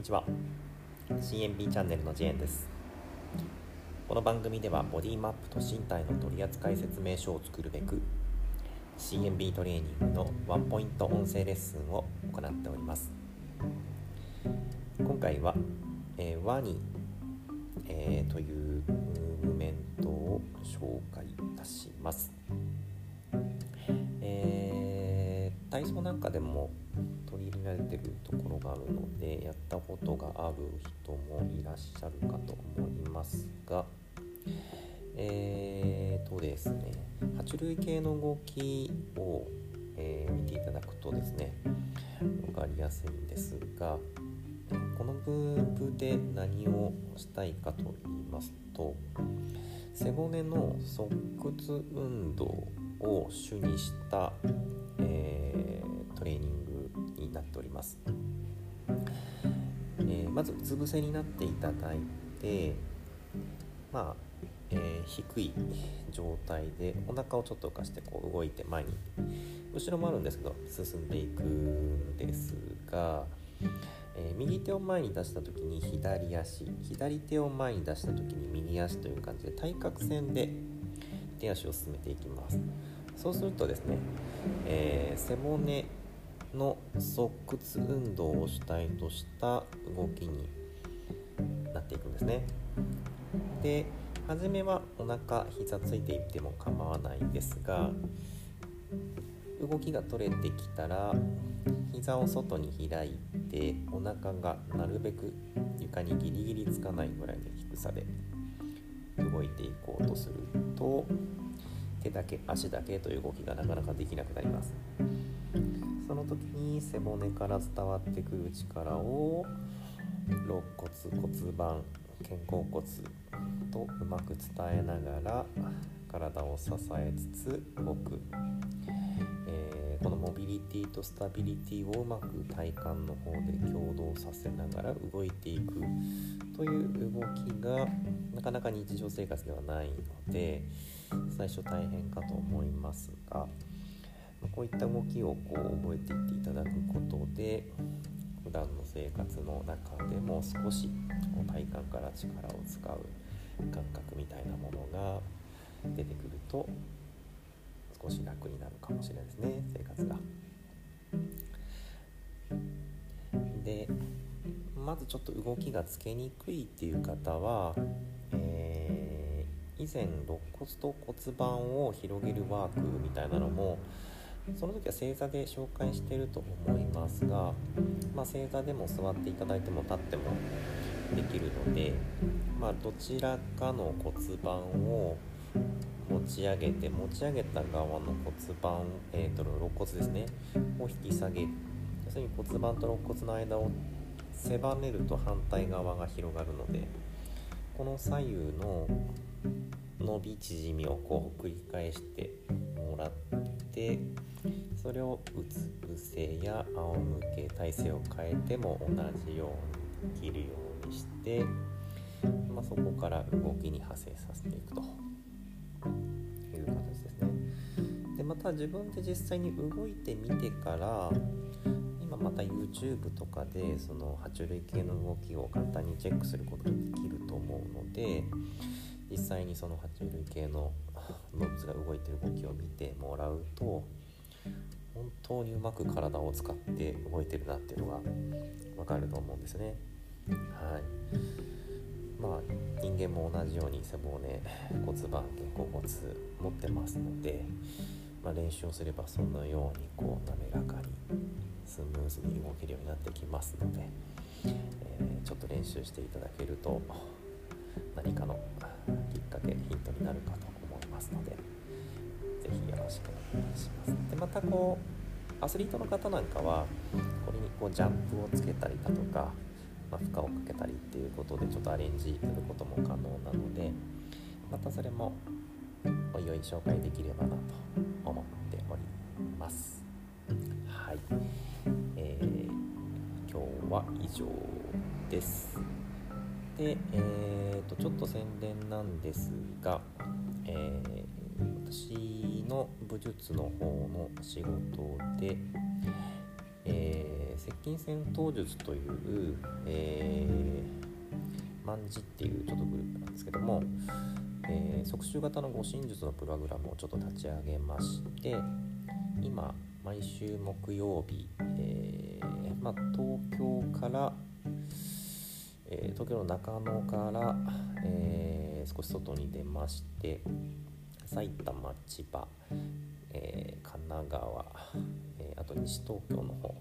にちは。CMB チャンネルのジェーンです。この番組ではボディマップと身体の取扱説明書を作るべく CMB トレーニングのワンポイント音声レッスンを行っております。今回は、えー、ワニ、えー、というムーブメントを紹介いたします。えー、体操なんかでも取り入れられてるところがあるのでやったことがある人もいらっしゃるかと思いますがえーとですね爬虫類系の動きを、えー、見ていただくとですね分かりやすいんですがこのブープで何をしたいかと言いますと背骨の側屈運動を主にした、えー、トレーニングになっております、えー、まずうつ伏せになっていただいてまあ、えー、低い状態でお腹をちょっと浮かしてこう動いて前に後ろもあるんですけど進んでいくんですが、えー、右手を前に出した時に左足左手を前に出した時に右足という感じで対角線で手足を進めていきます。そうするとですね、えー、背骨の側屈運動を主体とした動きになっていくんですね。で初めはお腹膝ついていっても構わないんですが動きが取れてきたら膝を外に開いてお腹がなるべく床にギリギリつかないぐらいの低さで動いていこうとすると手だけ足だけという動きがなかなかできなくなります。その時に背骨から伝わってくる力を肋骨骨盤肩甲骨とうまく伝えながら体を支えつつ動く、えー、このモビリティとスタビリティをうまく体幹の方で共同させながら動いていくという動きがなかなか日常生活ではないので最初大変かと思いますがこういった動きをこう覚えていっていただくことで普段の生活の中でも少し体幹から力を使う感覚みたいなものが出てくると少し楽になるかもしれないですね生活が。でまずちょっと動きがつけにくいっていう方は、えー、以前肋骨と骨盤を広げるワークみたいなのもその時は正座で紹介してると思いますが、まあ、正座でも座っていただいても立ってもできるので、まあ、どちらかの骨盤を持ち上げて持ち上げた側の骨盤、えーと、肋骨ですねを引き下げ要するに骨盤と肋骨の間を狭めると反対側が広がるのでこの左右の伸び縮みをこう繰り返してもらってそれをうつ伏せや仰向け体勢を変えても同じようにできるようにして、まあ、そこから動きに派生させていくという形ですね。でまた自分で実際に動いてみてから今また YouTube とかでその爬虫類系の動きを簡単にチェックすることができると思うので実際にその爬虫類系の動物が動いてる動きを見てもらうと本当にうまく体を使って動いてるなっていうのが分かると思うんですね。はいまあ、人間も同じように背骨骨盤肩甲骨持ってますので、まあ、練習をすればそのようにこう滑らかにスムーズに動けるようになってきますので、えー、ちょっと練習していただけると何かのきっかけヒントになるかとますので是非よろしくお願いします。でまたこうアスリートの方なんかはこれにこうジャンプをつけたりだとか、まあ、負荷をかけたりっていうことでちょっとアレンジすることも可能なのでまたそれもおいおい紹介できればなと思っております。はい、えー、今日は以上です。で、えーと、ちょっと宣伝なんですが、えー、私の武術の方の仕事で、えー、接近戦闘術という、えー、万字っていうちょっとグループなんですけども、えー、即習型の護身術のプログラムをちょっと立ち上げまして今毎週木曜日、えー、まあ、東京から、え東京の中野から、え少し外に出まして埼玉千葉、え神奈川、えあと西東京の方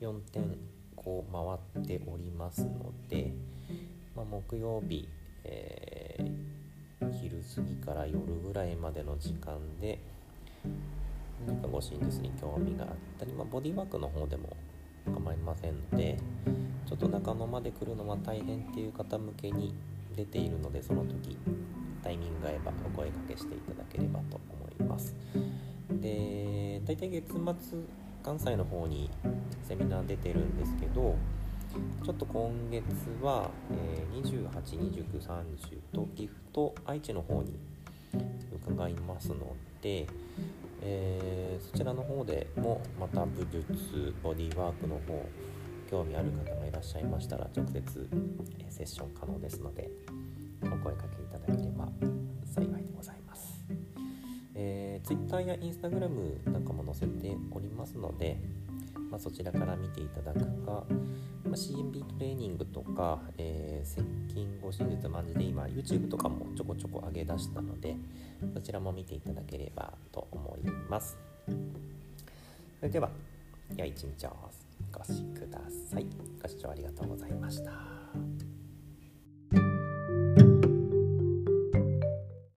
4点こう回っておりますので、まあ、木曜日、えー、昼過ぎから夜ぐらいまでの時間で何か護身術に興味があったり、まあ、ボディワークの方でも構いませんのでちょっと中野まで来るのは大変っていう方向けに出ているのでその時タイミング合えばお声かけしていただければと思います。で大体月末関西の方にセミナー出てるんですけどちょっと今月は、えー、28、29、30と岐阜と愛知の方に伺いますので、えー、そちらの方でもまた武術ボディーワークの方興味ある方がいらっしゃいましたら直接、えセッション可能ですのでお声かけいただければ幸いでございます、えー、Twitter や Instagram なんかも載せておりますのでまあ、そちらから見ていただくか、まあ、CMB トレーニングとか、えー、接近護身術マジで今 YouTube とかもちょこちょこ上げ出したのでそちらも見ていただければと思います。それでは良い一日を。お過ごしください。ご視聴ありがとうございました。